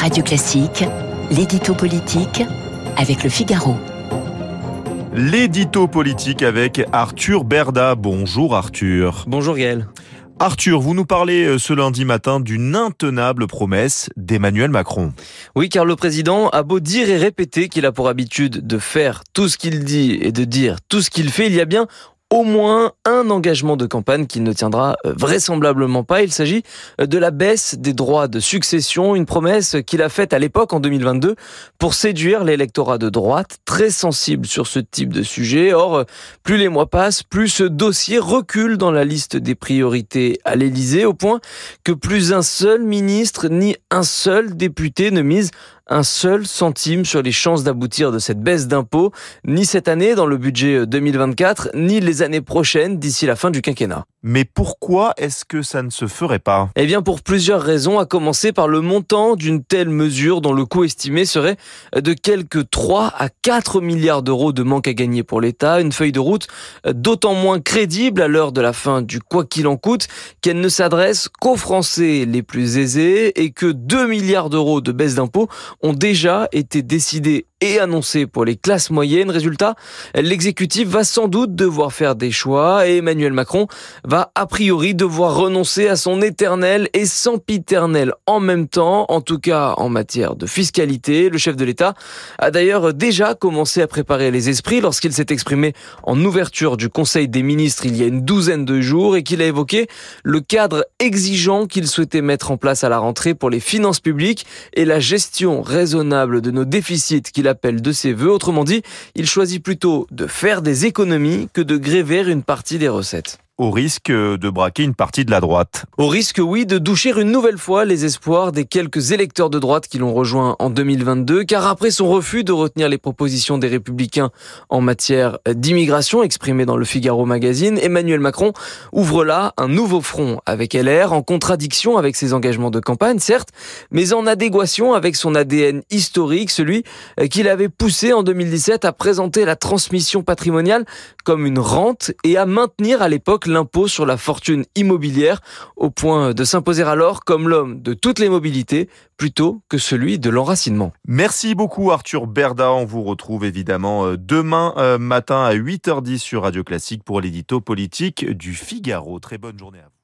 Radio Classique, l'édito politique avec le Figaro. L'édito politique avec Arthur Berda. Bonjour Arthur. Bonjour Gaël. Arthur, vous nous parlez euh, ce lundi matin d'une intenable promesse d'Emmanuel Macron. Oui, car le président a beau dire et répéter qu'il a pour habitude de faire tout ce qu'il dit et de dire tout ce qu'il fait, il y a bien au moins un engagement de campagne qu'il ne tiendra euh, vraisemblablement pas. Il s'agit euh, de la baisse des droits de succession, une promesse qu'il a faite à l'époque en 2022 pour séduire l'électorat de droite, très sensible sur ce type de sujet. Or, euh, plus les mois passent, plus ce dossier recule dans la liste des priorités à l'Élysée, au point que plus un seul ministre ni un seul député ne mise un seul centime sur les chances d'aboutir de cette baisse d'impôts, ni cette année dans le budget 2024, ni les années prochaines d'ici la fin du quinquennat. Mais pourquoi est-ce que ça ne se ferait pas? Eh bien pour plusieurs raisons, à commencer par le montant d'une telle mesure dont le coût estimé serait de quelques 3 à 4 milliards d'euros de manque à gagner pour l'État, une feuille de route d'autant moins crédible à l'heure de la fin du quoi qu'il en coûte qu'elle ne s'adresse qu'aux Français les plus aisés et que 2 milliards d'euros de baisse d'impôts ont déjà été décidés et annoncés pour les classes moyennes. Résultat, l'exécutif va sans doute devoir faire des choix et Emmanuel Macron va a priori devoir renoncer à son éternel et sempiternel en même temps, en tout cas en matière de fiscalité. Le chef de l'État a d'ailleurs déjà commencé à préparer les esprits lorsqu'il s'est exprimé en ouverture du Conseil des ministres il y a une douzaine de jours et qu'il a évoqué le cadre exigeant qu'il souhaitait mettre en place à la rentrée pour les finances publiques et la gestion raisonnable de nos déficits qu'il appelle de ses voeux. Autrement dit, il choisit plutôt de faire des économies que de gréver une partie des recettes au risque de braquer une partie de la droite. Au risque, oui, de doucher une nouvelle fois les espoirs des quelques électeurs de droite qui l'ont rejoint en 2022, car après son refus de retenir les propositions des républicains en matière d'immigration exprimées dans le Figaro magazine, Emmanuel Macron ouvre là un nouveau front avec LR, en contradiction avec ses engagements de campagne, certes, mais en adéquation avec son ADN historique, celui qu'il avait poussé en 2017 à présenter la transmission patrimoniale comme une rente et à maintenir à l'époque l'impôt sur la fortune immobilière au point de s'imposer alors comme l'homme de toutes les mobilités plutôt que celui de l'enracinement. Merci beaucoup Arthur Berda. On vous retrouve évidemment euh, demain euh, matin à 8h10 sur Radio Classique pour l'édito politique du Figaro. Très bonne journée à vous.